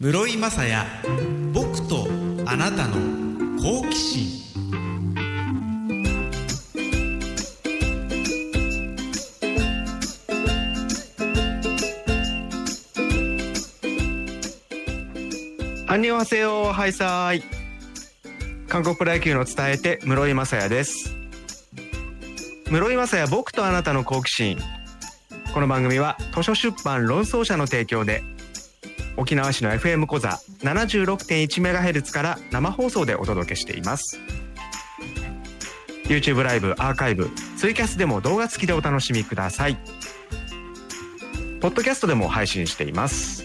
室井雅也僕とあなたの好奇心。アンニョンハセヨハイサイ韓国プロ野球の伝えて室井雅也です。室井雅也僕とあなたの好奇心。この番組は図書出版論争者の提供で沖縄市の FM 講座 76.1MHz から生放送でお届けしています。YouTube ライブアーカイブツイキャスでも動画付きでお楽しみください。ポッドキャストでも配信しています。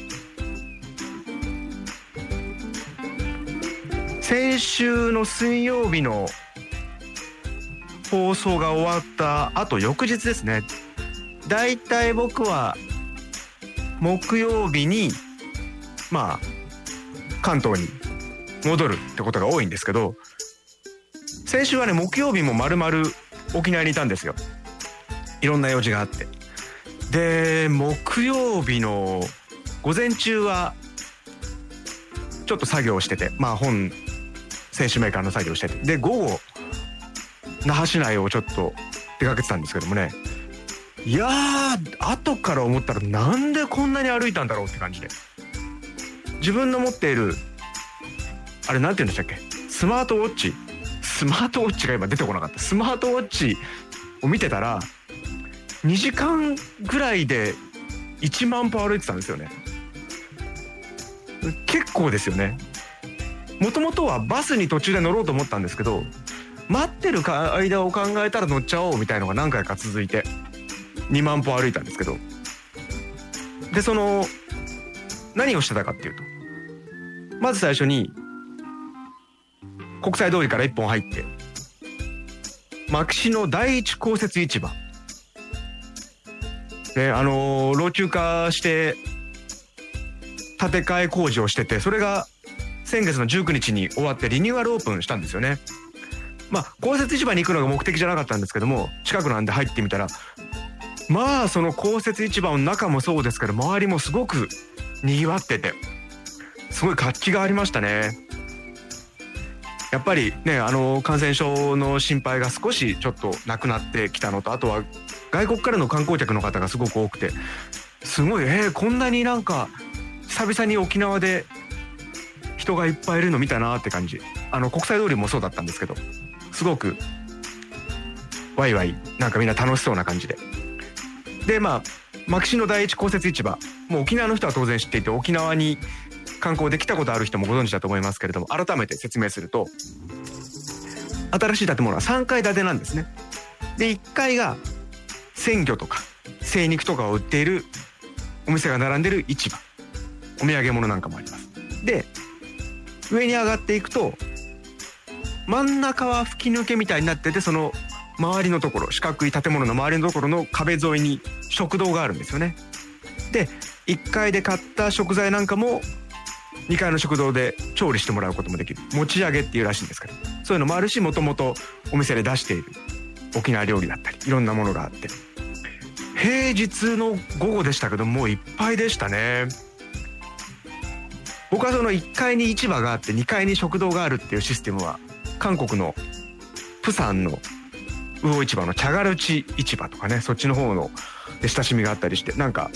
先週の水曜日の放送が終わったあと翌日ですね。だいたい僕は木曜日にまあ関東に戻るってことが多いんですけど先週はね木曜日もまるまる沖縄にいたんですよ。いろんな用事があって。で木曜日の午前中はちょっと作業しててまあ本選手メーカーの作業してて。で午後那覇市内をちょっと出かけてたんですけどもね。いやー後から思ったらなんでこんなに歩いたんだろうって感じで。自分の持っているあれなんて言うんでしたっけ？スマートウォッチ？スマートウォッチが今出てこなかった。スマートウォッチを見てたら2時間ぐらいで1万歩歩いてたんですよね。結構ですよね。もともとはバスに途中で乗ろうと思ったんですけど待ってる間を考えたら乗っちゃおうみたいのが何回か続いて2万歩歩いたんですけど。でその何をしてたかっていうとまず最初に国際通りから一本入って牧師の第一公設市場。ねあのー老朽化して建て替え工事をしててそれが先月の19日に終わってリニューアルオープンしたんですよね。まあ公設市場に行くのが目的じゃなかったんですけども近くなんで入ってみたらまあその公設市場の中もそうですけど周りもすごく賑わってて。すごい活気がありましたね。やっぱりねあの感染症の心配が少しちょっとなくなってきたのとあとは外国からの観光客の方がすごく多くてすごいえー、こんなになんか久々に沖縄で人がいっぱいいるの見たなって感じ。あの国際通りもそうだったんですけどすごくワイワイなんかみんな楽しそうな感じで。でまあ牧師の第一公設市場もう沖縄の人は当然知っていて沖縄に観光で来たことある人もご存知だと思いますけれども改めて説明すると新しい建物は3階建てなんですね。で1階が鮮魚とか精肉とかを売っているお店が並んでる市場お土産物なんかもあります。で上に上がっていくと真ん中は吹き抜けみたいになっててその周りのところ四角い建物の周りのところの壁沿いに食堂があるんですよね。で1階で買った食材なんかも2階の食堂で調理してもらうこともできる。持ち上げっていうらしいんですけど。そういうのもあるしもともとお店で出している。沖縄料理だったりいろんなものがあって。平日の午後でしたけどもういっぱいでしたね。僕はその1階に市場があって2階に食堂があるっていうシステムは韓国のプサンの魚市場のチャガルチ市場とかねそっちの方ので親しみがあったりしてなんか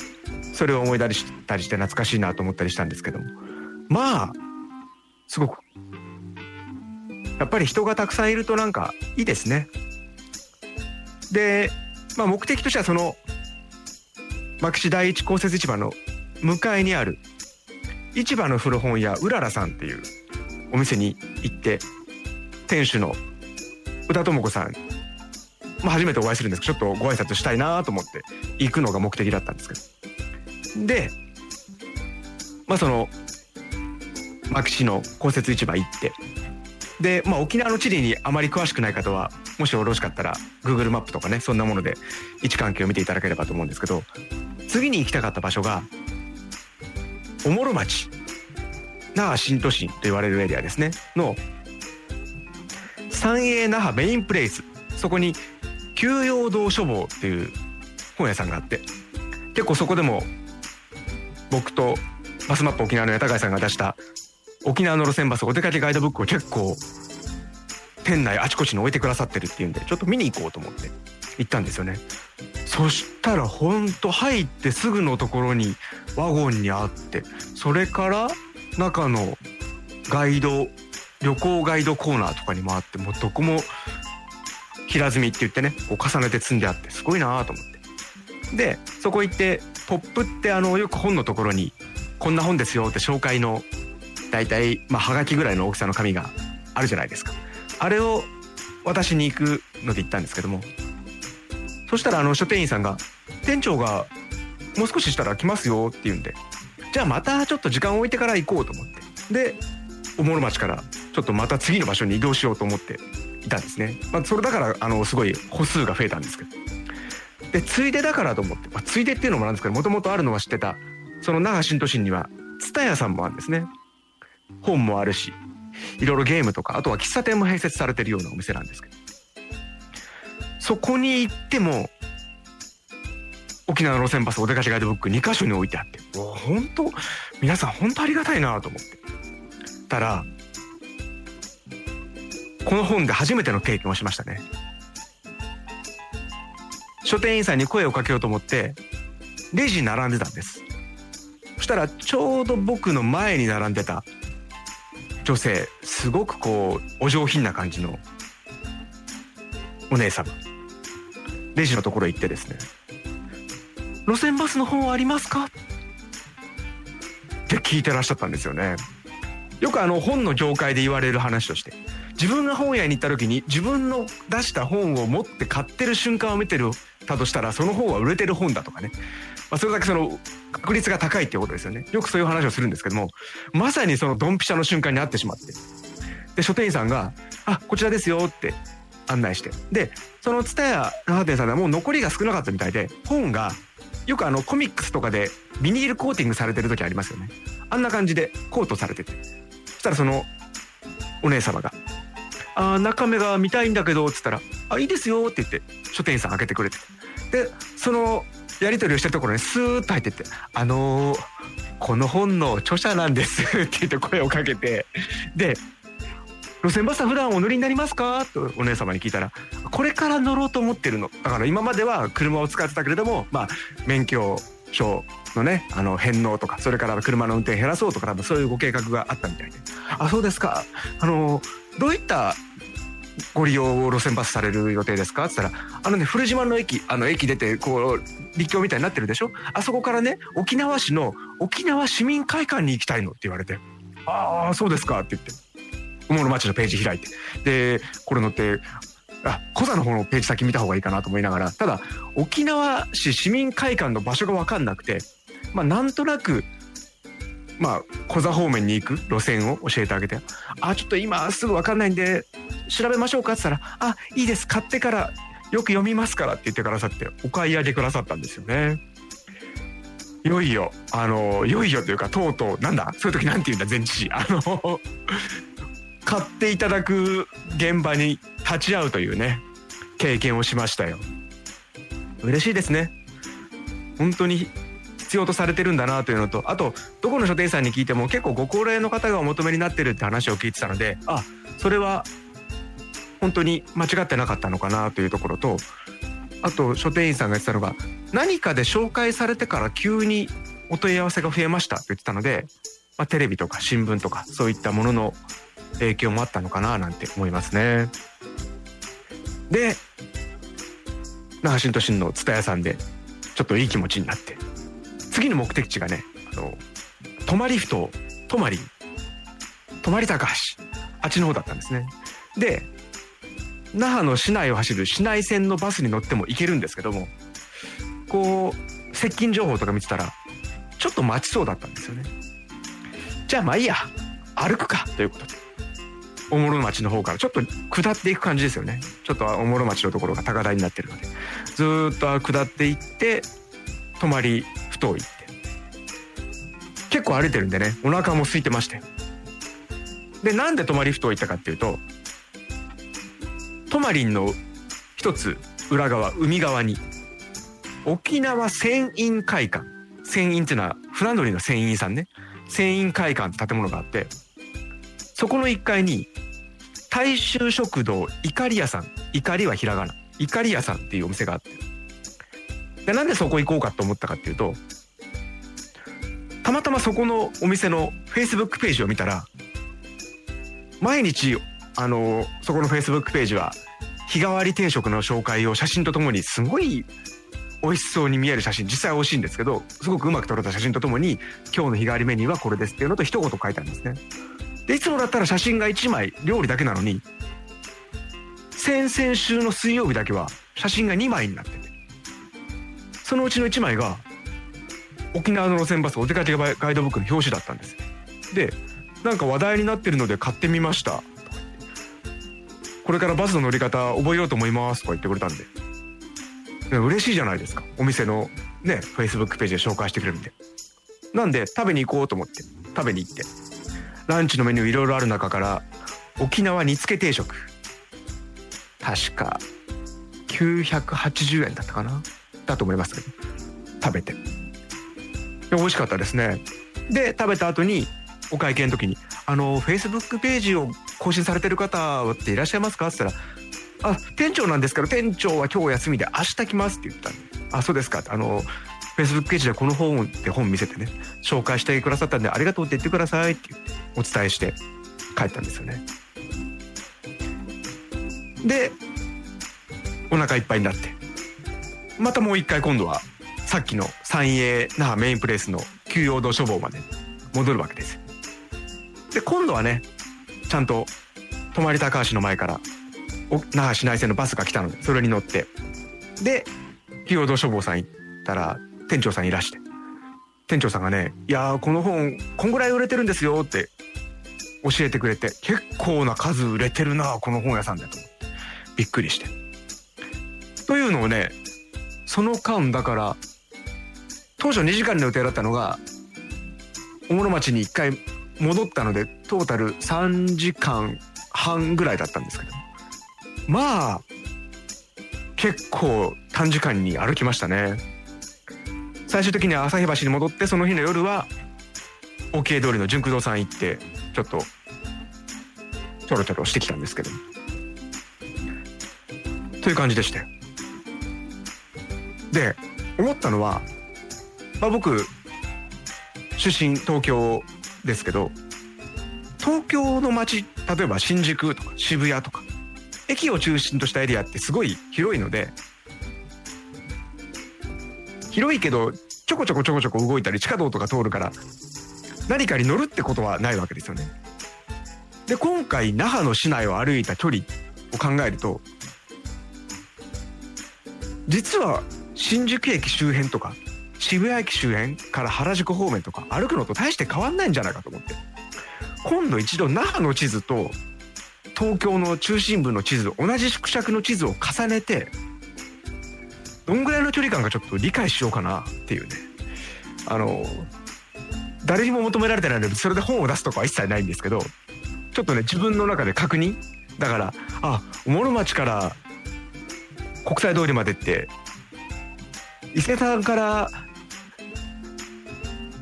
それを思い出したりして懐かしいなと思ったりしたんですけども。まあすごく。やっぱり人がたくさんいるとなんかいいですね。で、まあ、目的としてはその牧師第一公設市場の向かいにある市場の古本屋うららさんっていうお店に行って店主の宇田智子さん、まあ、初めてお会いするんですけどちょっとご挨拶したいなと思って行くのが目的だったんですけど。でまあその牧師の公設市場行って。で、まあ、沖縄の地理にあまり詳しくない方はもしよろしかったら Google マップとかねそんなもので位置関係を見ていただければと思うんですけど次に行きたかった場所がおもろ町。那覇新都心と言われるエリアですね。の三栄那覇メインプレイス。そこに休養堂書房っていう本屋さんがあって。結構そこでも僕とバスマップ沖縄の八高井さんが出した沖縄の路線バスお出かけガイドブックを結構店内あちこちに置いてくださってるっていうんでちょっと見に行こうと思って行ったんですよね。そしたらほんと入ってすぐのところにワゴンにあってそれから中のガイド旅行ガイドコーナーとかにもあってもうどこも平積みって言ってねこう重ねて積んであってすごいなと思ってでそこ行ってポップってあのよく本のところにこんな本ですよって紹介の大体まあはがきぐらいの大きさの紙があるじゃないですか。あれを渡しに行くので行ったんですけども。そしたらあの書店員さんが店長がもう少ししたら来ますよって言うんでじゃあまたちょっと時間を置いてから行こうと思って。でおもろ町からちょっとまた次の場所に移動しようと思っていたんですね、まあ、それだからあのすごい歩数が増えたんですけど。でついでだからと思って、まあ、ついでっていうのもなんですけどもともとあるのは知ってたその那覇新都心には蔦屋さんもあるんですね。本もあるしいろいろゲームとかあとは喫茶店も併設されてるようなお店なんですけど。そこに行っても沖縄の路線バスお出かけガイドブック2箇所に置いてあって。本当？皆さん本当ありがたいなと思って。たらこの本で初めての経験をしましたね。書店員さんに声をかけようと思ってレジに並んでたんです。そしたらちょうど僕の前に並んでた女性すごくこうお上品な感じのお姉様。レジのところへ行ってですね「路線バスの本ありますか?」って聞いてらっしゃったんですよね。よくあの本の業界で言われる話として。自分が本屋に行った時に自分の出した本を持って買ってる瞬間を見てるたとしたらその本は売れてる本だとかね、まあ、それだけその確率が高いっていうことですよね。よくそういう話をするんですけどもまさにそのドンピシャの瞬間に会ってしまって。で書店員さんが「あこちらですよ」って案内して。でその蔦屋ラハ店さんではもう残りが少なかったみたいで本がよくあのコミックスとかでビニールコーティングされてる時ありますよね。あんな感じでコートされてて。そしたらそのお姉様が「あ中身が見たいんだけど」っつったら「あいいですよ」って言って書店員さん開けてくれて。でそのやり取りをしてるところにスーッと入ってって「あのー、この本の著者なんです」って言って声をかけてで路線バスは普段お乗りになりますか?」とお姉様に聞いたら「これから乗ろうと思ってるの」だから今までは車を使ってたけれどもまあ免許証のねあの返納とかそれから車の運転減らそうとか多分そういうご計画があったみたいで「あそうですか。あのどういったご利用路線バスされる予定ですか?」っつったら「あのね古島の駅あの駅出てこう立教みたいになってるでしょ？あそこからね沖縄市の沖縄市民会館に行きたいの」って言われて「ああそうですか」って言って。おもろ町のページ開いて。でこれ乗ってあコザの方のページ先見た方がいいかなと思いながら。ただ沖縄市市民会館の場所が分かんなくて。まあなんとなくまあコザ方面に行く？路線を教えてあげて「あちょっと今すぐ分かんないんで調べましょうか」って言ったら「あいいです。買ってからよく読みますから」って言ってくださってお買い上げくださったんですよね。いよいよあのいよいよというかとうとうなんだ？そういう時なんて言うんだ？全知事あの 買っていただく現場に立ち会うというね経験をしましたよ。嬉しいですね。本当に必要とされてるんだなというのとあとどこの書店さんに聞いても結構ご高齢の方がお求めになってるって話を聞いてたのであそれは本当に間違ってなかったのかなというところとあと書店員さんが言ってたのが何かで紹介されてから急にお問い合わせが増えましたって言ってたので、まあ、テレビとか新聞とかそういったものの影響もあったのかななんて思いますね。で那覇新都心の蔦屋さんでちょっといい気持ちになって次の目的地がねあの泊まりふ頭泊まり泊高橋あっちの方だったんですね。で那覇の市内を走る市内線のバスに乗っても行けるんですけどもこう接近情報とか見てたらちょっと待ちそうだったんですよね。じゃあまあいいや歩くかということでおもろ町の方からちょっと下っていく感じですよねちょっとおもろ町のところが高台になってるのでずっと下っていって泊まりふ頭行って。結構歩いてるんでね。お腹も空いてまして。でなんで泊まりふ頭行ったかっていうと泊まりんの一つ裏側海側に沖縄船員会館。船員っていうのは船乗りの船員さんね。船員会館って建物があってそこの1階に大衆食堂いかり屋さん。怒りはひらがな。いかり屋さんっていうお店があって。でなんでそこ行こうかと思ったかっていうとたまたまそこのお店のフェイスブックページを見たら毎日あのそこのフェイスブックページは日替わり定食の紹介を写真とともにすごい美味しそうに見える写真実際美味しいんですけどすごくうまく撮れた写真とともに今日の日替わりメニューはこれですっていうのと一言書いてあるんですね。でいつもだったら写真が1枚料理だけなのに先々週の水曜日だけは写真が2枚になってて。そのうちの1枚が沖縄の路線バスお出かけガイドブックの表紙だったんです。でなんか話題になってるので買ってみました。これからバスの乗り方覚えようと思います。とか言ってくれたんで。嬉しいじゃないですか。お店のねフェイスブックページで紹介してくれるんで。なんで食べに行こうと思って。食べに行って。ランチのメニューいろいろある中から沖縄煮付け定食。確か980円だったかな。だと思います。食べて。美味しかったですね。で食べた後にお会計の時に「あのフェイスブックページを更新されてる方っていらっしゃいますか?」って言ったら「あ店長なんですけど店長は今日休みで明日来ます」って言ったんで「あそうですか」あのフェイスブックページでこの本って本見せてね紹介してくださったんでありがとうって言ってくださいってってお伝えして帰ったんですよね。でお腹いっぱいになってまたもう一回今度はさっきの三栄那覇メインプレイスの休養堂書房まで戻るわけですで今度はねちゃんと泊まり高橋の前から那覇市内線のバスが来たのでそれに乗ってで休養堂書房さん行ったら店長さんいらして店長さんがね「いやこの本こんぐらい売れてるんですよ」って教えてくれて結構な数売れてるなこの本屋さんでと思ってびっくりして。というのをねその間だから当初2時間の予定だったのが大室町に1回戻ったのでトータル3時間半ぐらいだったんですけど。まあ結構短時間に歩きましたね。最終的には朝日橋に戻ってその日の夜は OK 通りの純駆堂さん行ってちょっとちょろちょろしてきたんですけど。という感じでしたよで思ったのは、まあ、僕出身東京ですけど東京の街例えば新宿とか渋谷とか駅を中心としたエリアってすごい広いので広いけどちょこちょこちょこちょこ動いたり地下道とか通るから何かに乗るってことはないわけですよね。で今回那覇の市内を歩いた距離を考えると実は新宿駅周辺とか渋谷駅周辺から原宿方面とか歩くのと大して変わんないんじゃないかと思って。今度一度那覇の地図と東京の中心部の地図同じ縮尺の地図を重ねてどんぐらいの距離感かちょっと理解しようかなっていうね。あの誰にも求められてないのでそれで本を出すとかは一切ないんですけどちょっとね自分の中で確認。だからあ諸町から国際通りまでって伊勢丹から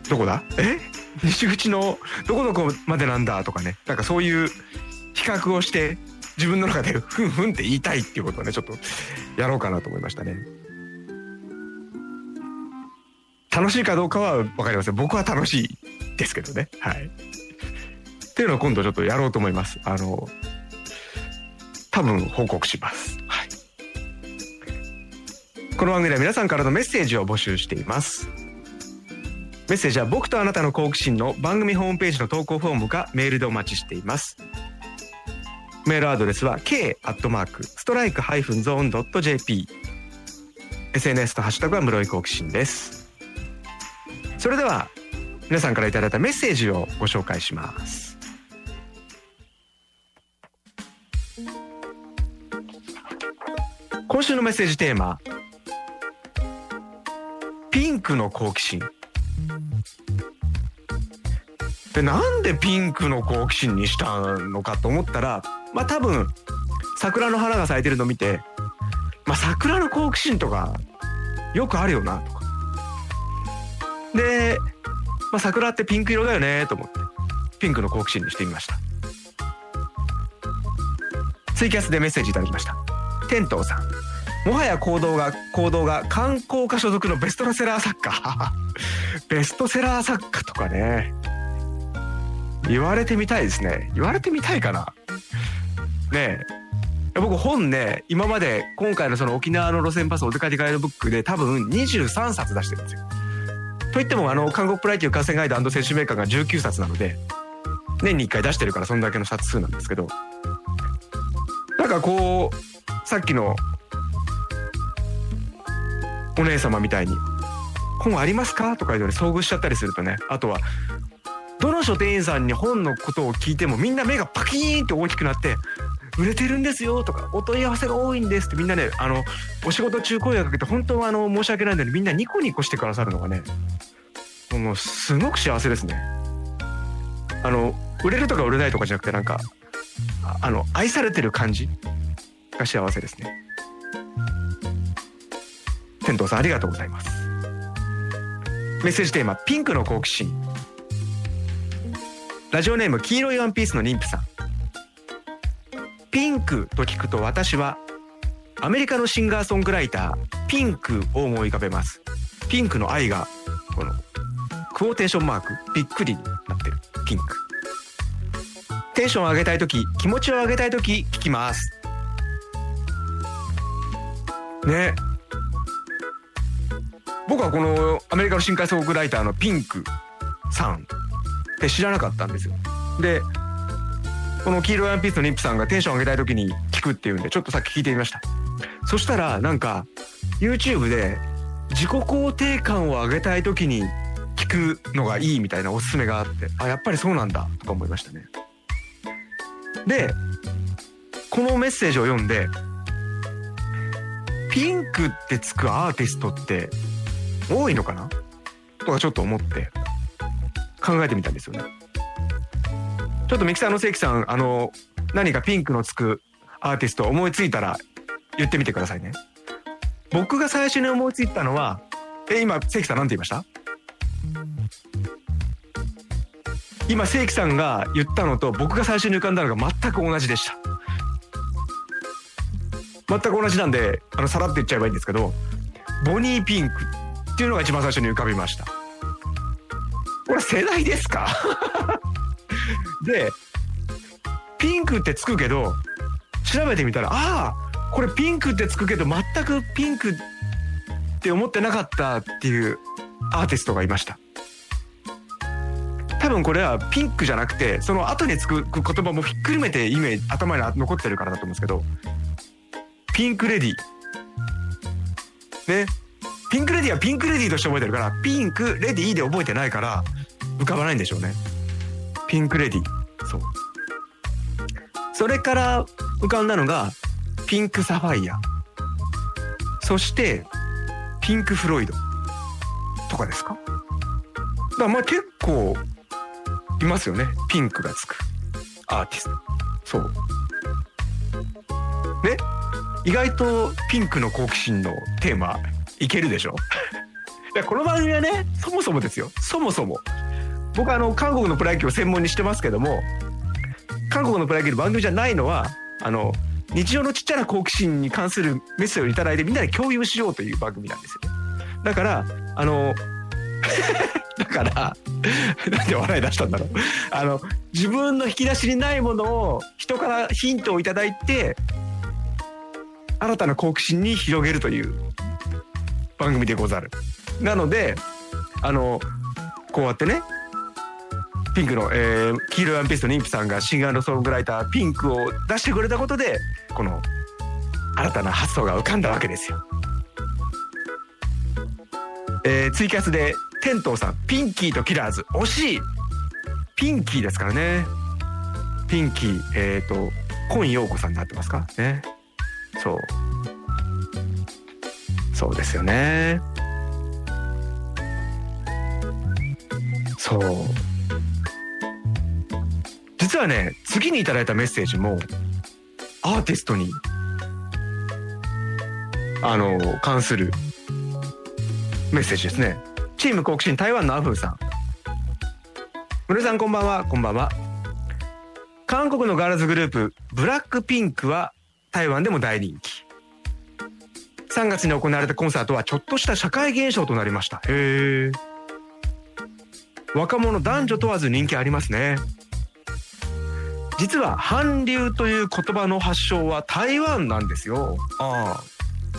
どこだ？え？西口のどこどこまでなんだとかね。なんかそういう比較をして自分の中でふんふんって言いたいっていうことをねちょっとやろうかなと思いましたね。楽しいかどうかは分かりません。僕は楽しいですけどね。はい。っていうのを今度ちょっとやろうと思います。あの多分報告します。はい。この番組では皆さんからのメッセージを募集しています。メッセージは僕とあなたの好奇心の番組ホームページの投稿フォームかメールでお待ちしています。メールアドレスは k アットマークストライクハイフンゾーンドット jp SNS とハッシュタグは室井好奇心です。それでは皆さんからいただいたメッセージをご紹介します。今週のメッセージテーマクの好奇心。でなんでピンクの好奇心にしたのかと思ったらまあ多分桜の花が咲いてるの見て、まあ、桜の好奇心とかよくあるよなとか。でまあ、桜ってピンク色だよねと思ってピンクの好奇心にしてみました。ツイキャスでメッセージいただきました。天童さん。もはや行動が行動が観光課所属のベストセラー作家。ベストセラー作家とかね。言われてみたいですね。言われてみたいかな。ねえ。僕本ね今まで今回のその沖縄の路線バスお出かけガイドブックで多分23冊出してるんですよ。といってもあの韓国プライティー河川ガイド選手メーカーが19冊なので年に1回出してるからそんだけの冊数なんですけど。なんかこうさっきのお姉様みたいに「本ありますか?」とかいうのに遭遇しちゃったりするとねあとはどの書店員さんに本のことを聞いてもみんな目がパキーンって大きくなって「売れてるんですよ」とか「お問い合わせが多いんです」ってみんなねあのお仕事中声をかけて本当はあの申し訳ないのにみんなニコニコしてくださるのがねもうすごく幸せですね。あの売れるとか売れないとかじゃなくてなんかあの愛されてる感じが幸せですね。天童さんありがとうございます。メッセージテーマピンクの好奇心。ラジオネーム黄色いワンピースの妊婦さん。ピンクと聞くと私はアメリカのシンガーソングライターピンクを思い浮かべます。ピンクの愛がこのクオーテーションマークびっくりになってるピンク。テンションを上げたい時気持ちを上げたい時聞きますね僕はこのアメリカの新海ソングライターのピンクさんって知らなかったんですよ。でこの黄色いワンピースの妊婦さんがテンション上げたい時に聞くっていうんでちょっとさっき聞いてみました。そしたらなんか YouTube で自己肯定感を上げたい時に聞くのがいいみたいなおすすめがあってあやっぱりそうなんだとか思いましたね。でこのメッセージを読んでピンクってつくアーティストって多いのかな？とかちょっと思って考えてみたんですよね。ちょっとミキサーの関さんあの何かピンクのつくアーティスト思いついたら言ってみてくださいね。僕が最初に思いついたのはえ今関さん何て言いました？今正規さんが言ったのと僕が最初に浮かんだのが全く同じでした全く同じなんであのさらって言っちゃえばいいんですけどボニーピンクっていうのが一番最初に浮かびました。これ世代ですか？でピンクってつくけど調べてみたらああこれピンクってつくけど全くピンクって思ってなかったっていうアーティストがいました。多分これはピンクじゃなくてその後につく言葉もひっくるめてイメージ頭に残ってるからだと思うんですけどピンクレディね。ピンクレディはピンクレディとして覚えてるからピンクレディで覚えてないから浮かばないんでしょうね。ピンクレディ。そう。それから浮かんだのがピンクサファイア。そしてピンクフロイド。とかですか？だからまあ結構いますよね。ピンクがつく。アーティスト。そう。ね意外とピンクの好奇心のテーマいけるでしょ？この番組はねそもそもですよ。そもそも。僕あの韓国のプロ野球を専門にしてますけども韓国のプロ野球の番組じゃないのはあの日常のちっちゃな好奇心に関するメッセージを頂いてみんなで共有しようという番組なんですよだからあの だからなんで笑い出したんだろう。あの自分の引き出しにないものを人からヒントを頂いて新たな好奇心に広げるという。番組でござる。なのであのこうやってねピンクの、えー、黄色いワンピースの妊婦さんがシンガーソングライターピンクを出してくれたことでこの新たな発想が浮かんだわけですよ。えー、ツイキャスで天童さんピンキーとキラーズ惜しい。ピンキーですからね。ピンキーえっ、ー、と今陽子さんになってますか？ね。そう。そうですよね。そう。実はね次にいただいたメッセージもアーティストにあの関するメッセージですね。チーム好奇心台湾のアフーさん。室井さんこんばんは。こんばんは。韓国のガールズグループブラックピンクは台湾でも大人気。3月に行われたコンサートはちょっとした社会現象となりました。へえ若者男女問わず人気ありますね。実は韓流という言葉の発祥は台湾なんですよ。ああ。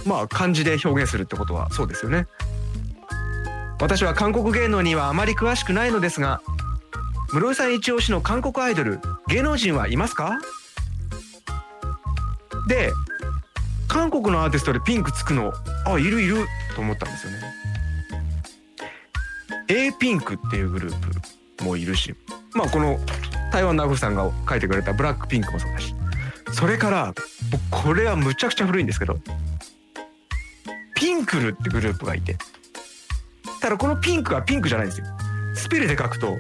まあ漢字で表現するってことはそうですよね。私は韓国芸能にはあまり詳しくないのですが室井さん一押しの韓国アイドル芸能人はいますか？で韓国のアーティストでピンクつくのあいるいると思ったんですよね。A ピンクっていうグループもいるしまあこの台湾のアフさんが書いてくれたブラックピンクもそうだしそれからこれはむちゃくちゃ古いんですけどピンクルってグループがいてただこのピンクはピンクじゃないんですよ。スペルで書くと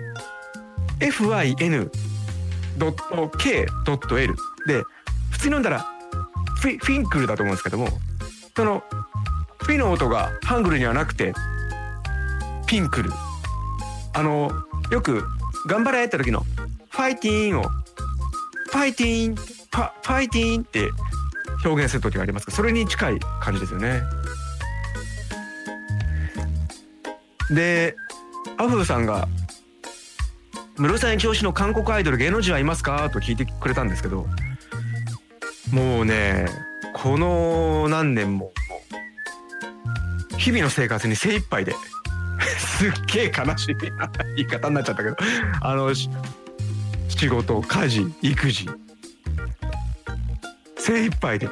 fin.k.l で普通に読んだらフィフィンクルだと思うんですけどもそのフィの音がハングルにはなくてピンクルあのよく「頑張れ!」って時の「ファイティーン」を「ファイティーン」ファファイティーンって表現する時がありますがそれに近い感じですよね。でアフーさんが「室さん一押しの韓国アイドル芸能人はいますか?」と聞いてくれたんですけどもうねこの何年も日々の生活に精一杯で すっげえ悲しい言い方になっちゃったけどあの仕事家事育児精一杯で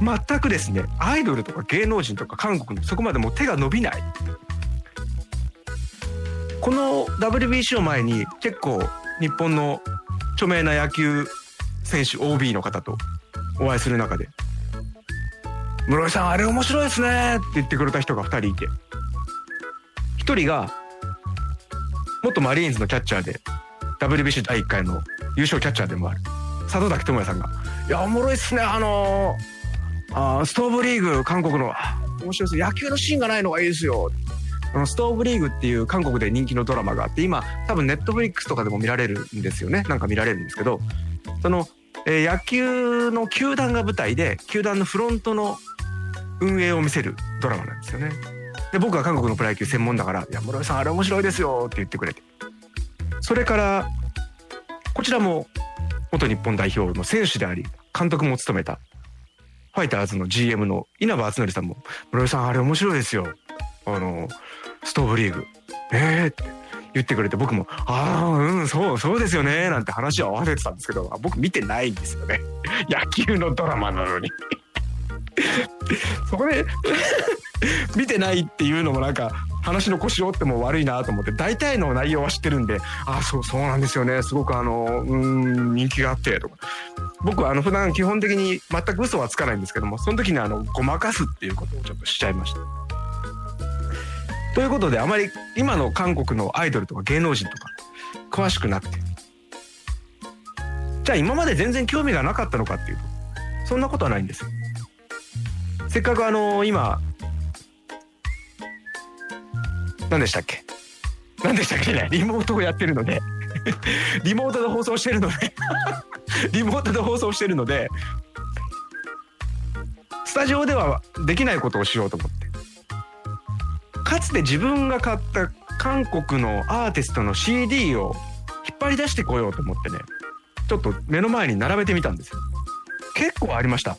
全くですねアイドルとか芸能人とか韓国のそこまでもう手が伸びない。この WBC を前に結構日本の著名な野球選手 OB の方とお会いする中で「室井さんあれ面白いですね」って言ってくれた人が2人いて。1人が元マリーンズのキャッチャーで WBC 第1回の優勝キャッチャーでもある。里崎智也さんが「いやおもろいっすねあのー、あストーブリーグ韓国の面白いです野球のシーンがないのがいいですよ」あのストーブリーグっていう韓国で人気のドラマがあって今多分ネットフリックスとかでも見られるんですよね。なんか見られるんですけどその、え、野球の球団が舞台で球団のフロントの運営を見せるドラマなんですよね。で僕は韓国のプロ野球専門だから「いや室井さんあれ面白いですよ」って言ってくれて。それからこちらも元日本代表の選手であり監督も務めたファイターズの GM の稲葉篤紀さんも「室井さんあれ面白いですよ」あのストーブリーグ。えーって。言ってくれて僕も「ああうんそうそうですよね」なんて話を合わせてたんですけど僕見てないんですよね。野球のドラマなのに。そこで 見てないっていうのもなんか話の腰折っても悪いなと思って大体の内容は知ってるんで「ああそうそうなんですよね。すごくあのうん人気があって」とか。僕はあの普段基本的に全く嘘はつかないんですけどもその時にあのごまかすっていうことをちょっとしちゃいました。ということであまり今の韓国のアイドルとか芸能人とか詳しくなくて。じゃあ今まで全然興味がなかったのかっていうとそんなことはないんです。せっかくあの今何でしたっけ？何でしたっけ？ねリモートをやってるので。リモートで放送してるので。リモートで放送してるのでスタジオではできないことをしようと思って。かつて自分が買った韓国のアーティストの CD を引っ張り出してこようと思ってねちょっと目の前に並べてみたんですよ。結構ありました。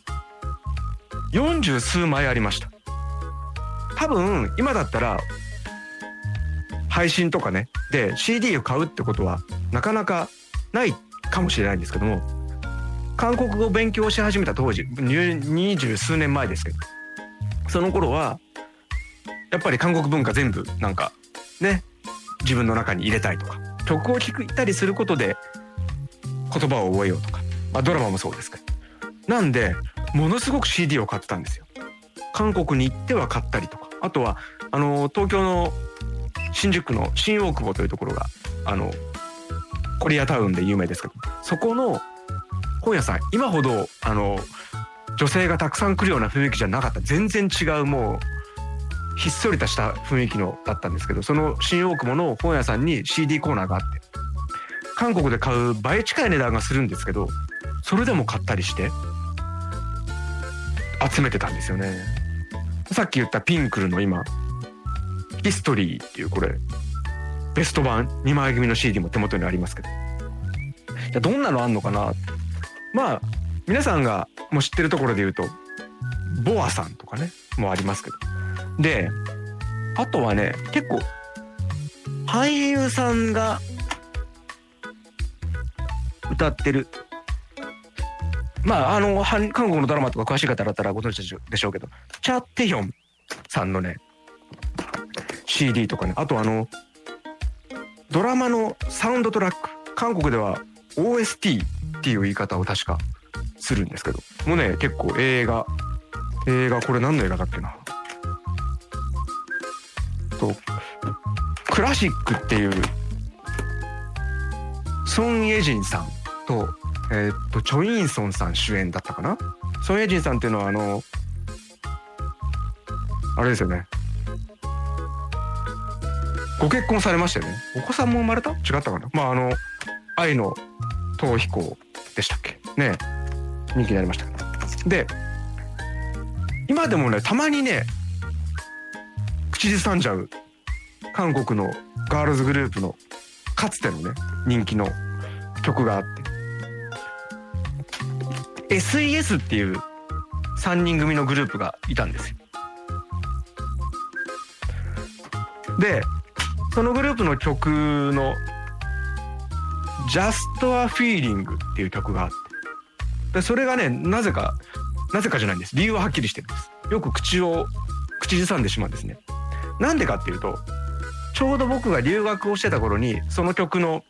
40数枚ありました。多分今だったら配信とかねで CD を買うってことはなかなかないかもしれないんですけども韓国語を勉強し始めた当時二十数年前ですけどその頃はやっぱり韓国文化全部なんかね自分の中に入れたいとか曲を聴いたりすることで言葉を覚えようとか、まあ、ドラマもそうですけど。なんでものすごく CD を買ったんですよ。韓国に行っては買ったりとか。あとはあの東京の新宿区の新大久保というところがあのコリアタウンで有名ですけどそこの本屋さん今ほどあの女性がたくさん来るような雰囲気じゃなかった。全然違うもうひっそりとした雰囲気のだったんですけどその新大久保の本屋さんに CD コーナーがあって韓国で買う倍近い値段がするんですけどそれでも買ったりして集めてたんですよね。さっき言ったピンクルの今ヒストリーっていうこれベスト版2枚組の CD も手元にありますけど。じゃどんなのあんのかな？まあ皆さんがもう知ってるところで言うとボアさんとかねもありますけど。であとはね結構俳優さんが歌ってる。まああの韓国のドラマとか詳しい方だったらご存知でしょうけどチャ・テヒョンさんのね CD とかね。あとあのドラマのサウンドトラック。韓国では OST っていう言い方を確かするんですけど。もうね結構映画映画これ何の映画だっけな。とクラシックっていうソン・イェジンさんと,、えー、っとチョ・インソンさん主演だったかな？ソン・イェジンさんっていうのはあのあれですよね。ご結婚されましたよね？お子さんも生まれた？違ったかな？まああの愛の逃避行でしたっけ？ね。人気になりました。で今でもねたまにね口ずさんじゃう。韓国のガールズグループのかつてのね人気の曲があって。SES っていう3人組のグループがいたんですよ。でそのグループの曲の「Just a Feeling」っていう曲があって。でそれがねなぜかなぜかじゃないんです。理由ははっきりしてるんです。よく口を口ずさんでしまうんですね。なんでかっていうとちょうど僕が留学をしてた頃にその曲の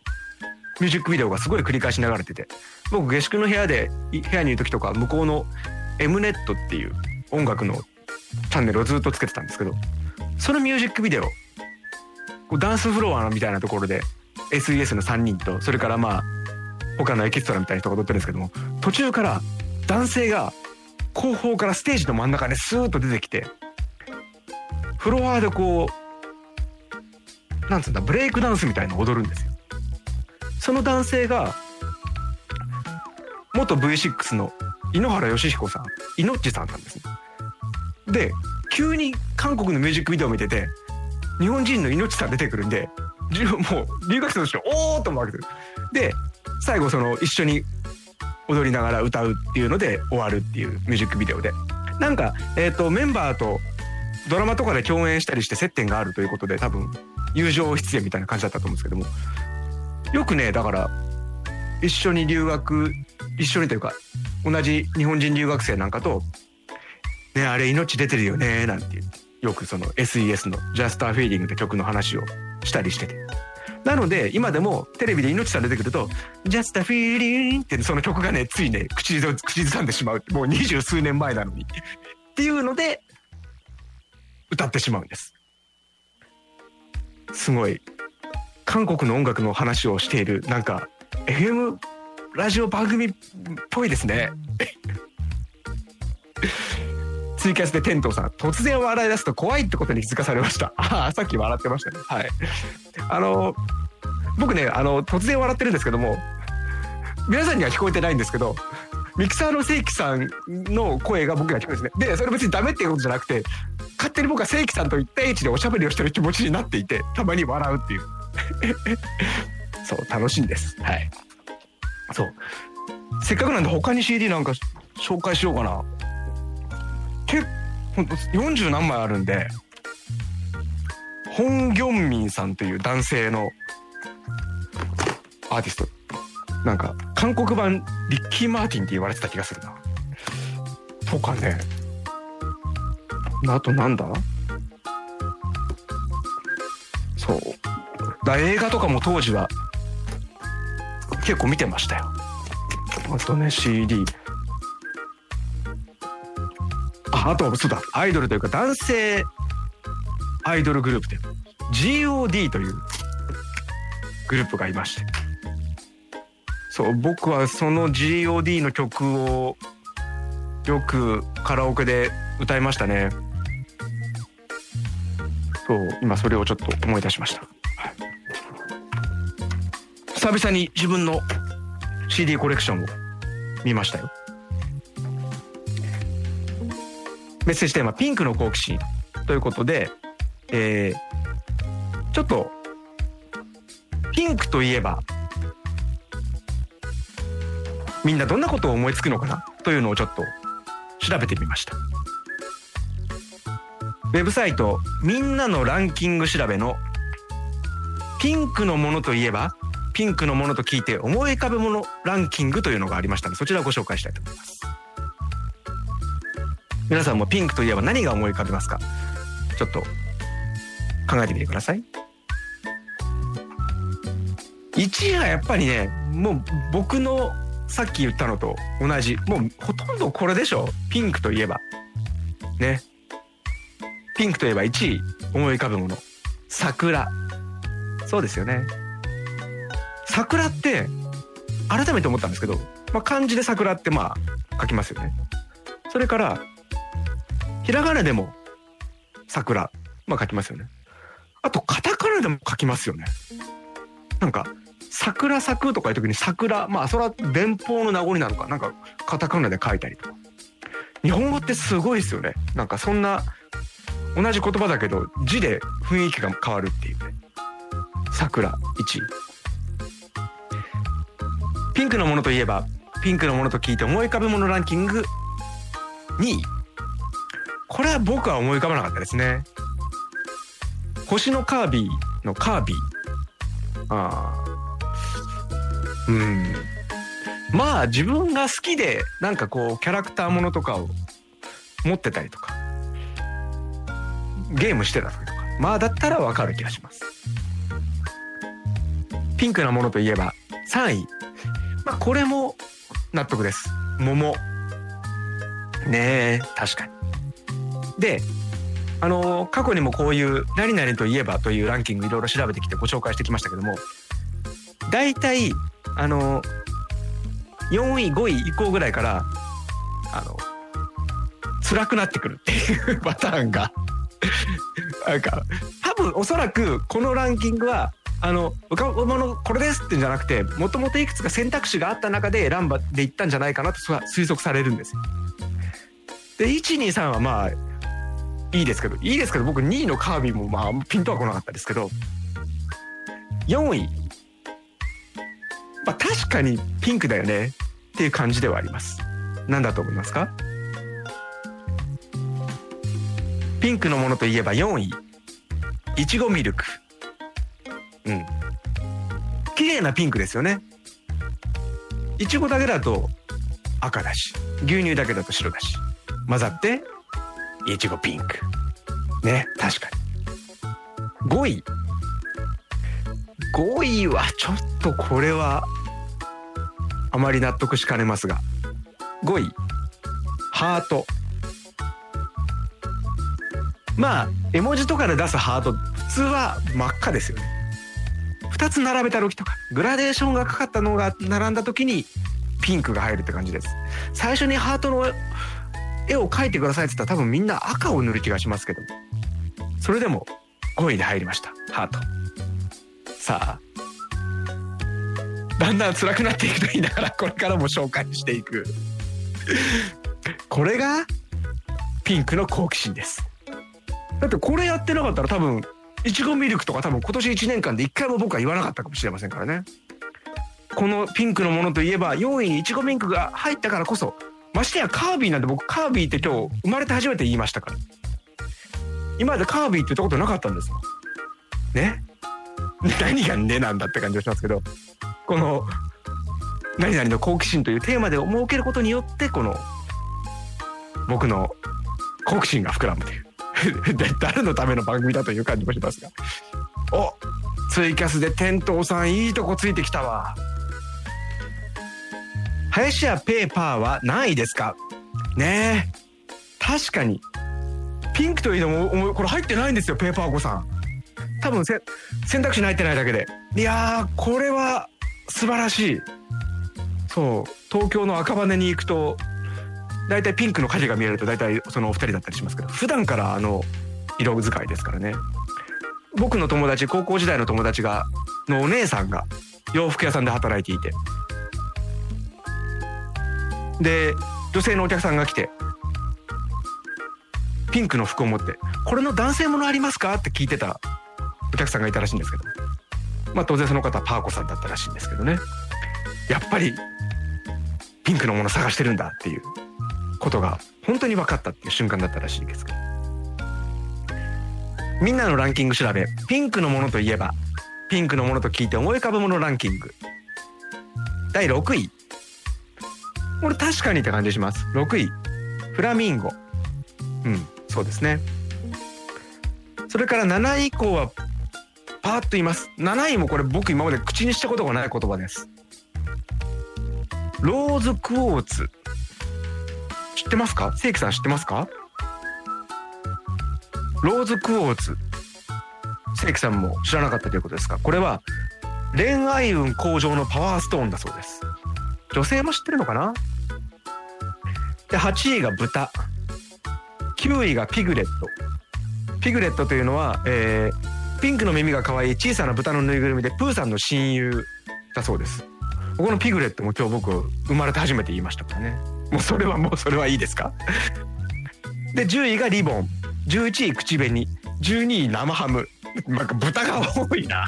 ミュージックビデオがすごい繰り返し流れてて僕下宿の部屋で部屋にいる時とか向こうの M ネットっていう音楽のチャンネルをずっとつけてたんですけどそのミュージックビデオダンスフロアみたいなところで SES の3人とそれからまあ他のエキストラみたいな人が踊ってるんですけども途中から男性が後方からステージの真ん中にスーッと出てきてフロアでこうなんつうんだブレイクダンスみたいのを踊るんですよ。その男性が元 V6 の井ノ原快彦さんイノッチさんなんですね。で急に韓国のミュージックビデオ見てて日本人のイノッチさん出てくるんでもう留学生としておおと思わけです。で最後その一緒に踊りながら歌うっていうので終わるっていうミュージックビデオでなんか、えーと、メンバーとドラマとかで共演したりして接点があるということで多分友情出演みたいな感じだったと思うんですけども。よくねだから一緒に留学一緒にというか同じ日本人留学生なんかと「ねあれ命出てるよね」なんててよくその SES の「Just a Feeling」って曲の話をしたりしてて。なので今でもテレビで命さん出てくると「Just a feeling」ってその曲がねついね口ず口ずさんでしまう。もう二十数年前なのに。っていうので歌ってしまうんです。すごい。韓国の音楽の話をしているなんか FM ラジオ番組っぽいですね。ツイキャスでテントさん突然笑い出すと怖いってことに気づかされました。ああさっき笑ってましたね。はい。あの僕ねあの突然笑ってるんですけども皆さんには聞こえてないんですけどミキサーの正規さんの声が僕には聞こえるんですね。でそれ別にダメっていうことじゃなくて勝手に僕は正規さんと1対1でおしゃべりをしてる気持ちになっていてたまに笑うっていう。そう楽しいんです。はい。そう。せっかくなんで他に CD なんか紹介しようかな。結構40何枚あるんでホン・ギョンミンさんという男性のアーティスト。なんか韓国版リッキー・マーティンって言われてた気がするな。とかね。あとなんだ？そう。だ映画とかも当時は結構見てましたよ。あとね CD ああとそうだ。アイドルというか男性アイドルグループで GOD というグループがいまして。そう僕はその GOD の曲をよくカラオケで歌いましたね。そう今それをちょっと思い出しました、はい、久々に自分の CD コレクションを見ましたよ。メッセージテーマ「ピンクの好奇心」ということで、えー、ちょっとピンクといえばみんなどんなことを思いつくのかな？というのをちょっと調べてみました。ウェブサイトみんなのランキング調べのピンクのものといえばピンクのものと聞いて思い浮かぶものランキングというのがありましたのでそちらをご紹介したいと思います。皆さんもピンクといえば何が思い浮かびますか？ちょっと考えてみてください。1位はやっぱりねもう僕のさっき言ったのと同じ。もうほとんどこれでしょ。ピンクといえば。ね。ピンクといえば1位思い浮かぶもの。桜。そうですよね。桜って改めて思ったんですけど、まあ、漢字で桜ってまあ書きますよね。それからひらがなでも桜まあ書きますよね。あとカタカナでも書きますよね。なんか桜咲くとかいう時に桜まあそれは電報の名残なのかなんかカタカナで書いたりとか。日本語ってすごいですよね。なんかそんな同じ言葉だけど字で雰囲気が変わるっていうね。桜1ピンクのものといえばピンクのものと聞いて思い浮かぶものランキング2位。これは僕は思い浮かばなかったですね。星のカービィのカービィ。ああうん。まあ自分が好きでなんかこうキャラクターものとかを持ってたりとかゲームしてた時とか。まあだったらわかる気がします。ピンクなものといえば3位まあこれも納得です。桃。ねえ確かに。であの過去にもこういう「何々といえば」というランキングいろいろ調べてきてご紹介してきましたけども大体あの4位5位以降ぐらいからあの辛くなってくるっていう パターンがなんか多分おそらくこのランキングはあの浮かぶものこれですってんじゃなくてもともといくつか選択肢があった中で選んばでいったんじゃないかなと推測されるんですよ。で123はまあいいですけどいいですけど僕2位のカービィもまあピンとは来なかったですけど4位まあ確かにピンクだよね。っていう感じではあります。何だと思いますか？ピンクのものといえば4位。いちごミルク。うん。綺麗なピンクですよね。いちごだけだと赤だし牛乳だけだと白だし混ざっていちごピンク。ね確かに。5位。5位はちょっとこれはあまり納得しかねますが。5位ハート。まあ絵文字とかで出すハート普通は真っ赤ですよね。2つ並べた時とかグラデーションがかかったのが並んだ時にピンクが入るって感じです。最初にハートの絵を描いてくださいって言ったら多分みんな赤を塗る気がしますけど。それでも5位で入りました。ハート。さだんだん辛くなっていくと言いながらこれからも紹介していく。これがピンクの好奇心です。だってこれやってなかったら多分いちごミルクとか多分今年1年間で1回も僕は言わなかったかもしれませんからね。このピンクのものといえば4位にいちごミルクが入ったからこそましてやカービィなんて僕カービィって今日生まれて初めて言いましたから。今までカービィって言ったことなかったんですよ。ね？何がねなんだって感じがしますけどこの「何々の好奇心」というテーマで設けることによってこの僕の好奇心が膨らむという。誰のための番組だという感じもしますが。おツイキャスで天童さんいいとこついてきたわ。林家ペーパーは何位ですか？ねえ。確かに。ピンクというのもこれ入ってないんですよペーパー子さん。多分せ選択肢に入ってないだけで。いやーこれは素晴らしい。そう。東京の赤羽に行くと大体ピンクの火事が見えると大体そのお二人だったりしますけど普段からあの色使いですからね。僕の友達高校時代の友達がのお姉さんが洋服屋さんで働いていて。で女性のお客さんが来てピンクの服を持って「これの男性ものありますか?」って聞いてたお客さんがいたらしいんですけど。まあ当然その方はパーコさんだったらしいんですけどね。やっぱりピンクのもの探してるんだっていうことが本当に分かったっていう瞬間だったらしいんですけど。みんなのランキング調べピンクのものといえばピンクのものと聞いて思い浮かぶものランキング。第6位。これ確かにって感じします。6位。フラミンゴ。うんそうですね。それから7位以降はパーッと言います。7位もこれ僕今まで口にしたことがない言葉です。ローズクォーツ。知ってますか？正規さん知ってますか？ローズクォーツ。正規さんも知らなかったということですか？これは恋愛運向上のパワーストーンだそうです。女性も知ってるのかな？で8位が豚。9位がピグレット。ピグレットというのは、えー、ピンクの耳が可愛い小さな豚のぬいぐるみでプーさんの親友だそうです。ここのピグレットも今日僕生まれて初めて言いましたからね。もうそれはもうそれはいいですか？で10位がリボン。11位口紅。12位生ハム。なんか豚が多いな。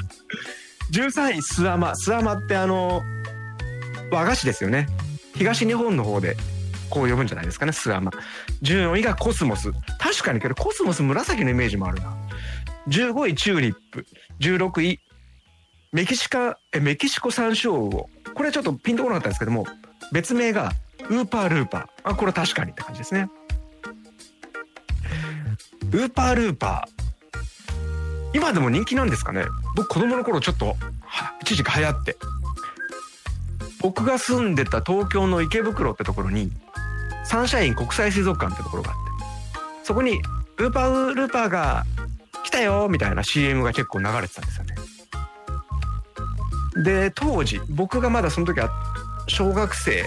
13位スアマ。スアマってあの和菓子ですよね。東日本の方でこう呼ぶんじゃないですかねスアマ。14位がコスモス。確かにけどコスモス紫のイメージもあるな。15位チューリップ16位メキシカえメキシコ山椒魚これちょっとピンとこなかったんですけども別名がウーパールーパー。あこれ確かにって感じですね。ウーパールーパー。今でも人気なんですかね？僕子供の頃ちょっと一時期流行って。僕が住んでた東京の池袋ってところにサンシャイン国際水族館ってところがあって。そこにウーパールーパーが来たよみたいな CM が結構流れてたんですよねで当時僕がまだその時は小学生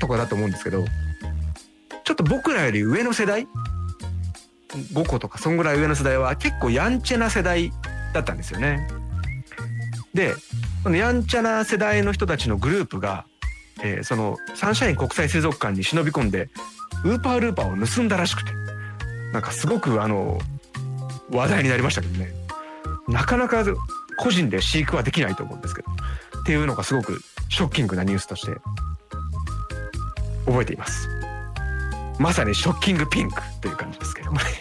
とかだと思うんですけどちょっと僕らより上の世代5個とかそんぐらい上の世代は結構やんちゃな世代だったんですよね。でこのやんちゃな世代の人たちのグループが、えー、そのサンシャイン国際水族館に忍び込んでウーパールーパーを盗んだらしくてなんかすごくあの話題になりましたけどね。なかなか個人で飼育はできないと思うんですけど。っていうのがすごくショッキングなニュースとして。覚えています。まさにショッキングピンクという感じですけどもね。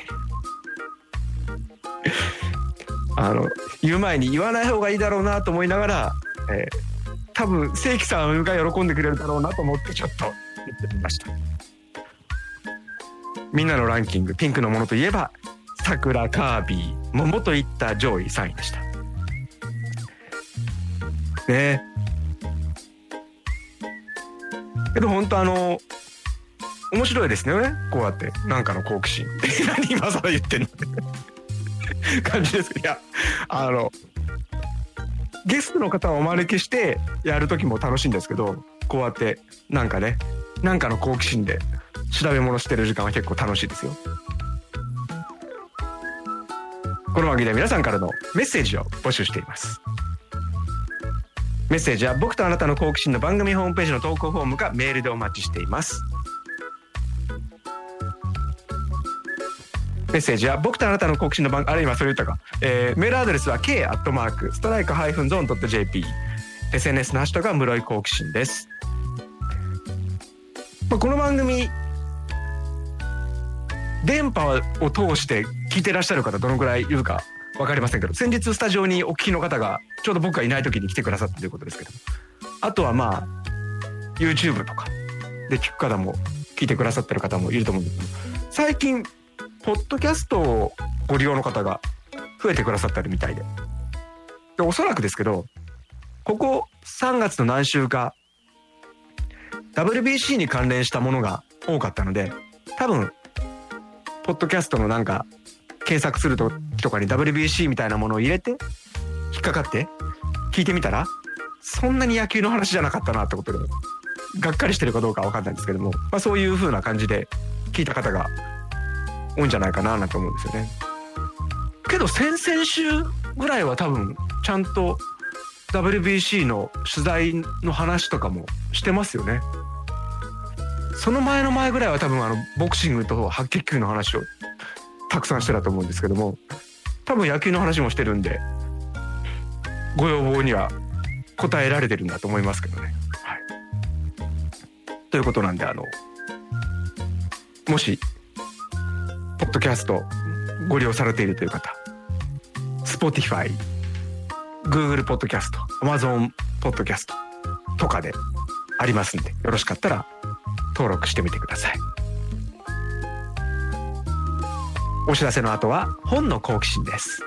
あの言う前に言わない方がいいだろうなと思いながら、えー、多分正規さんが喜んでくれるだろうなと思ってちょっと言ってみました。みんなのランキングピンクのものといえば桜カービィ。桃といった上位3位でした。ね。けど本当あの面白いですね。こうやってなんかの好奇心。何今更言ってんの。感じですいやあのゲストの方をお招きしてやる時も楽しいんですけどこうやってなんかねなんかの好奇心で調べ物してる時間は結構楽しいですよ。この番組では皆さんからのメッセージを募集しています。メッセージは僕とあなたの好奇心の番組ホームページの投稿フォームかメールでお待ちしています。メッセージは僕とあなたの好奇心の番あるいはそれ言ったか、えー、メールアドレスは k アットマークストライクハイフンゾーンドット JP SNS のハッシュタグは室井好奇心です、まあ、この番組電波を通して聞いてらっしゃる方どのぐらいいるか分かりませんけど先日スタジオにお聞きの方がちょうど僕がいない時に来てくださったということですけどあとはまあ YouTube とかで聞く方も聞いてくださってる方もいると思うんですけど最近ポッドキャストをご利用の方が増えてくださったりみたいで。で、おそらくですけど、ここ3月の何週か、WBC に関連したものが多かったので、多分、ポッドキャストのなんか、検索するととかに WBC みたいなものを入れて、引っかかって聞いてみたら、そんなに野球の話じゃなかったなってことで、がっかりしてるかどうかわかんないんですけども、まあそういう風な感じで聞いた方が多いんじゃないかななんて思うんですよね。けど先々週ぐらいは多分ちゃんと WBC の取材の話とかもしてますよねその前の前ぐらいは多分あのボクシングと白血球の話をたくさんしてたと思うんですけども多分野球の話もしてるんでご要望には答えられてるんだと思いますけどね。はい、ということなんであのもしポッドキャストご利用されているという方 Spotify Google ポッドキャスト Amazon ポッドキャストとかでありますんでよろしかったら登録してみてくださいお知らせの後は本の好奇心です。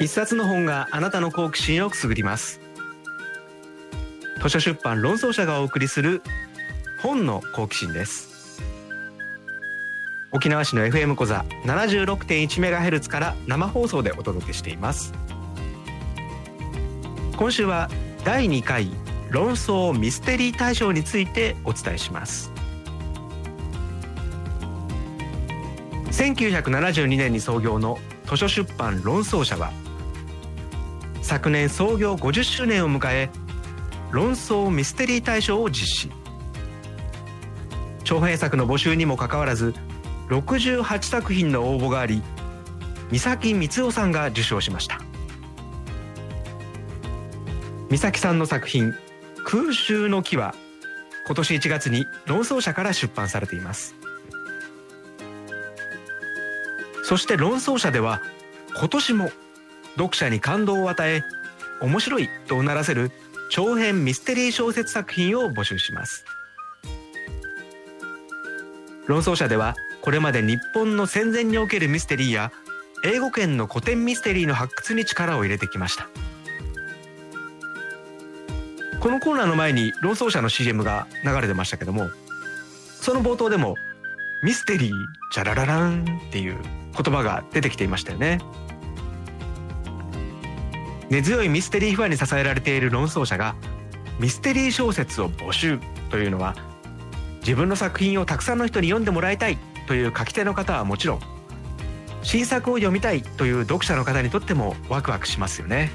一冊の本があなたの好奇心をくすぐります。図書出版論争者がお送りする本の好奇心です。沖縄市の FM 小座 76.1MHz から生放送でお届けしています。今週は第2回論争ミステリー大賞についてお伝えします。1972年に創業の図書出版論争者は昨年創業50周年を迎え論争ミステリー大賞を実施。長編作の募集にもかかわらず68作品の応募があり三崎光雄さんが受賞しました。三崎さんの作品「空襲の木」は今年1月に論争者から出版されています。そして論争者では今年も読者に感動を与え面白いとうならせる長編ミステリー小説作品を募集します。論争者ではこれまで日本の戦前におけるミステリーや英語圏の古典ミステリーの発掘に力を入れてきました。このコーナーの前に論争者の CM が流れてましたけどもその冒頭でもミステリーチャララランっていう言葉が出てきていましたよね。根強いミステリーファンに支えられている論争者がミステリー小説を募集というのは自分の作品をたくさんの人に読んでもらいたいという書き手の方はもちろん新作を読みたいという読者の方にとってもワクワクしますよね。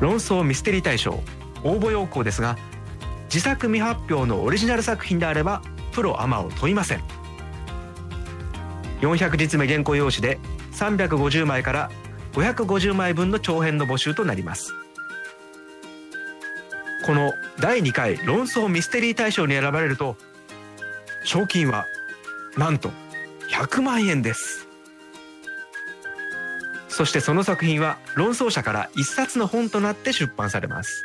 論争ミステリー大賞応募要項ですが自作未発表のオリジナル作品であればプロアマを問いません。400実目原稿用紙で350枚から550枚分の長編の募集となります。この第2回論争ミステリー大賞に選ばれると賞金はなんと100万円です。そしてその作品は論争者から一冊の本となって出版されます。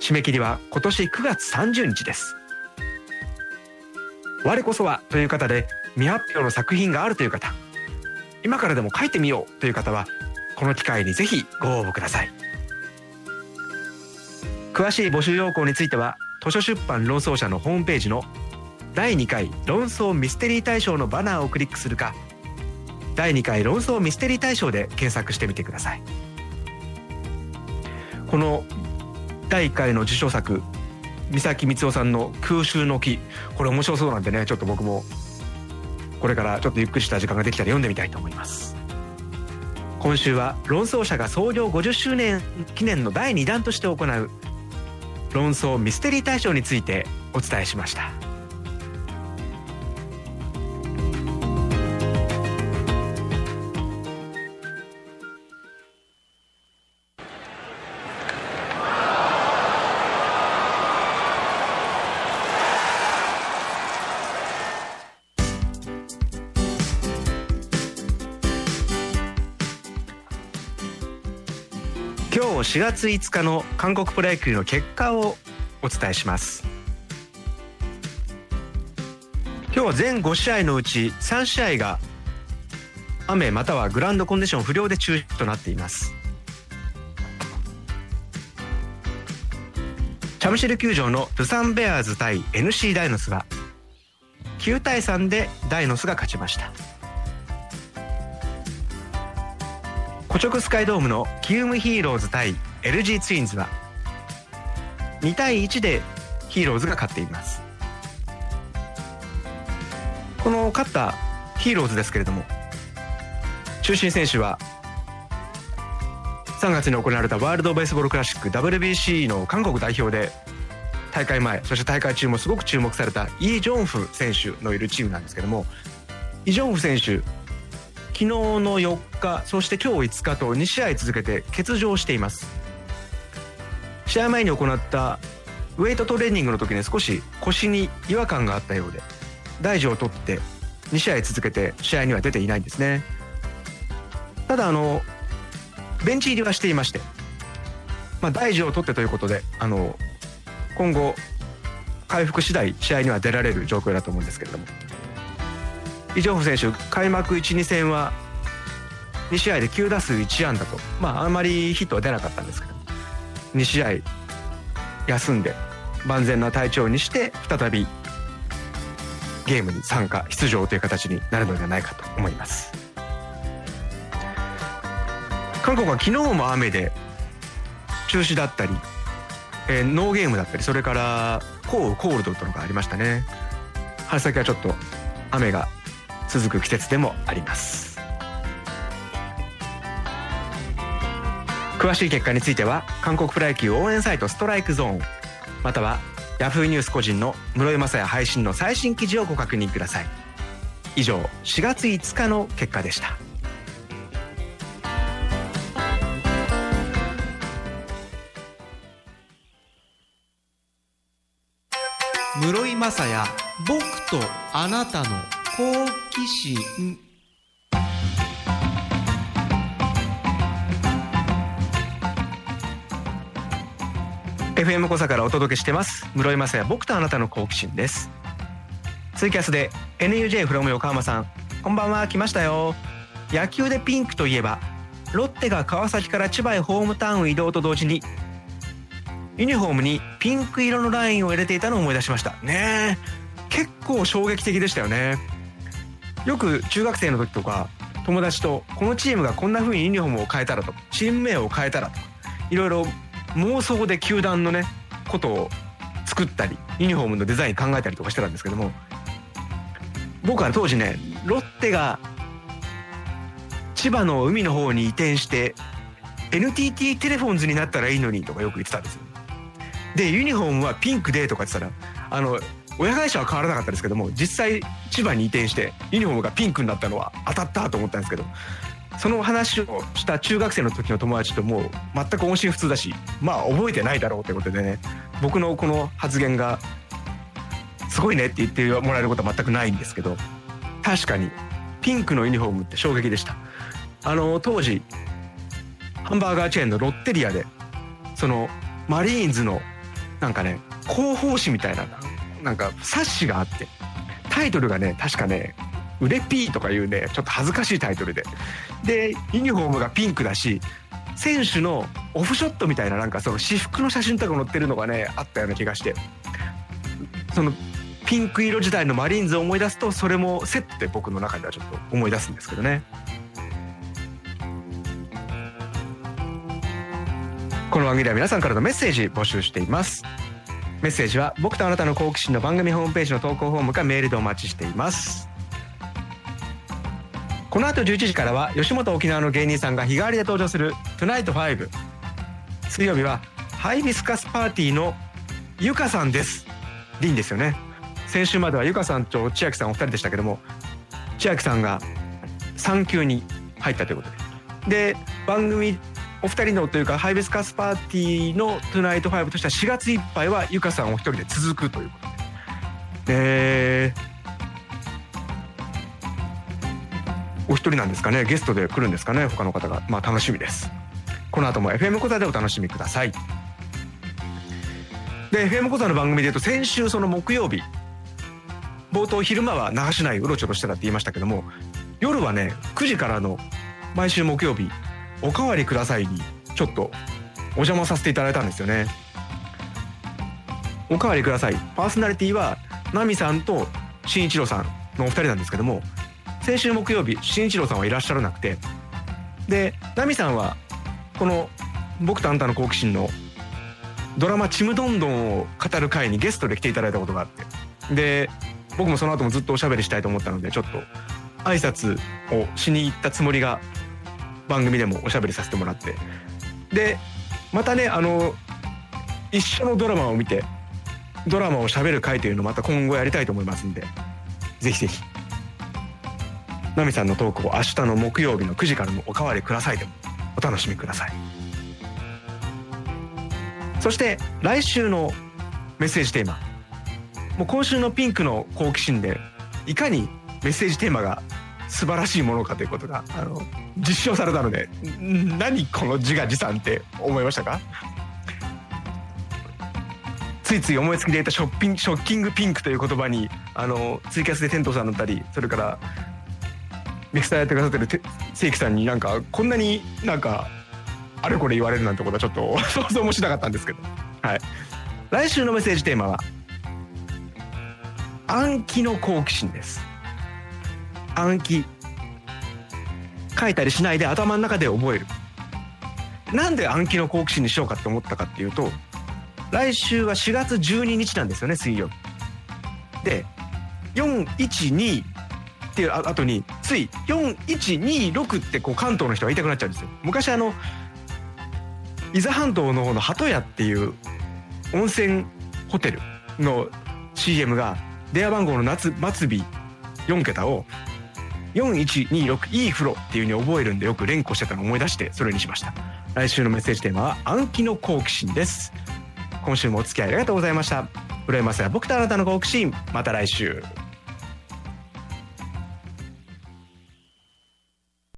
締め切りは今年9月30日です。我こそはという方で未発表の作品があるという方今からでも書いてみようという方はこの機会にぜひご応募ください。詳しい募集要項については図書出版論争者のホームページの第2回論争ミステリー大賞のバナーをクリックするか第2回論争ミステリー大賞で検索してみてください。この第1回の受賞作三崎光雄さんの空襲の木これ面白そうなんでねちょっと僕もこれからちょっとゆっくりした時間ができたら読んでみたいと思います。今週は論争者が創業50周年記念の第2弾として行う論争ミステリー大賞についてお伝えしました。4月5日の韓国プロ野球の結果をお伝えします。今日は全5試合のうち3試合が雨またはグラウンドコンディション不良で中止となっています。チャムシル球場のドゥサンベアーズ対 NC ダイノスは9対3でダイノスが勝ちました。古直スカイドームのキウムヒーローズ対 LG ツインズは2対1でヒーローズが勝っています。この勝ったヒーローズですけれども中心選手は3月に行われたワールド・ベースボール・クラシック WBC の韓国代表で大会前そして大会中もすごく注目されたイ・ジョンフ選手のいるチームなんですけどもイ・ジョンフ選手日の4日そして今日5日と2試合続けて欠場しています。試合前に行ったウェイトトレーニングの時に少し腰に違和感があったようで大事を取って2試合続けて試合には出ていないんですね。ただあのベンチ入りはしていまして、まあ、大事を取ってということであの今後回復次第試合には出られる状況だと思うんですけれども。イ・ジョンフ選手開幕12戦は2試合で9打数1安打とまああんまりヒットは出なかったんですけど2試合休んで万全な体調にして再びゲームに参加出場という形になるのではないかと思います。韓国は昨日も雨で中止だったり、えー、ノーゲームだったりそれからコーコールドというのがありましたね。春先はちょっと雨が続く季節でもあります。詳しい結果については韓国プロ野球応援サイトストライクゾーンまたはヤフーニュース個人の室井雅也配信の最新記事をご確認ください。以上4月5日の結果でした。室井雅也僕とあなたの好奇心。FM 小佐からお届けしてます。室井雅也僕とあなたの好奇心です。ツイキャスで NUJ フロム横浜さんこんばんは来ましたよ。野球でピンクといえばロッテが川崎から千葉へホームタウン移動と同時にユニフォームにピンク色のラインを入れていたのを思い出しました。ね結構衝撃的でしたよね。よく中学生の時とか友達とこのチームがこんな風にユニフォームを変えたらとチーム名を変えたらとかいろいろ妄想で球団のねことを作ったりユニフォームのデザイン考えたりとかしてたんですけども僕は当時ねロッテが千葉の海の方に移転して NTT テレフォンズになったらいいのにとかよく言ってたんですよ。でユニフォームはピンクでとか言ってたらあの親会社は変わらなかったですけども実際千葉に移転してユニフォームがピンクになったのは当たったと思ったんですけどその話をした中学生の時の友達ともう全く音信不通だしまあ覚えてないだろうということでね僕のこの発言がすごいねって言ってもらえることは全くないんですけど確かにピンクのユニフォームって衝撃でした。あの当時ハンバーガーチェーンのロッテリアでそのマリーンズのなんかね広報誌みたいななんか冊子があってタイトルがね確かね「売れピー」とかいうねちょっと恥ずかしいタイトルで。でユニフォームがピンクだし選手のオフショットみたいななんかその私服の写真とか載ってるのがねあったような気がして。そのピンク色時代のマリーンズを思い出すとそれもセットで僕の中ではちょっと思い出すんですけどね。この番組では皆さんからのメッセージ募集しています。メッセージは僕とあなたの好奇心の番組ホームページの投稿フォームかメールでお待ちしています。この後11時からは吉本沖縄の芸人さんが日替わりで登場する「Tonight5」水曜日はハイビスカスパーティーのゆかさんです。でいいんですよね。先週まではゆかさんと千秋さんお二人でしたけども千秋さんが産休に入ったということで。で番組お二人のというかハイビスカスパーティーの「トゥナイトファイブとしては4月いっぱいはゆかさんお一人で続くということで。でお一人なんですかね？ゲストで来るんですかね？他の方が。まあ楽しみです。この後も FM 講座でお楽しみください。で FM 講座の番組でいうと先週その木曜日冒頭昼間は那覇市内うろちょろしてたって言いましたけども夜はね9時からの毎週木曜日おかわりくださいにちょっとお邪魔させていただいたんですよね。おかわりください。パーソナリティはナミさんと新一郎さんのお二人なんですけども先週木曜日新一郎さんはいらっしゃらなくてでナミさんはこの「僕とあんたの好奇心」のドラマ「ちむどんどん」を語る会にゲストで来ていただいたことがあってで僕もその後もずっとおしゃべりしたいと思ったのでちょっと挨拶をしに行ったつもりが番組でもおしゃべりさせてもらって。でまたねあの一緒のドラマを見てドラマをしゃべる会というのをまた今後やりたいと思いますんでぜひぜひ。ナミさんのトークを明日の木曜日の9時からもおかわりくださいでもお楽しみください。そして来週のメッセージテーマ。もう今週のピンクの好奇心でいかにメッセージテーマが素晴らしいものかということがあの実証されたので何この自画自賛って思いましたか？ついつい思いつきで言ったショッピンショッキングピンクという言葉にあのツイキャスでテントさんだったりそれからミクスターやってくださってるて正規さんになんかこんなになんかあれこれ言われるなんてことはちょっと 想像もしなかったんですけど。はい。来週のメッセージテーマは暗記の好奇心です。暗記。書いたりしないで頭の中で覚える。なんで暗記の好奇心にしようかって思ったかっていうと来週は4月12日なんですよね水曜日。で412っていう後につい4126ってこう関東の人が言いたくなっちゃうんですよ。昔あの伊豆半島の方の鳩屋っていう温泉ホテルの CM が電話番号の夏末尾4桁を4126いい風呂っていう風に覚えるんでよく連呼してたのを思い出してそれにしました。来週のメッセージテーマは暗記の好奇心です。今週もお付き合いありがとうございました。浦山さん僕とあなたの好奇心。また来週。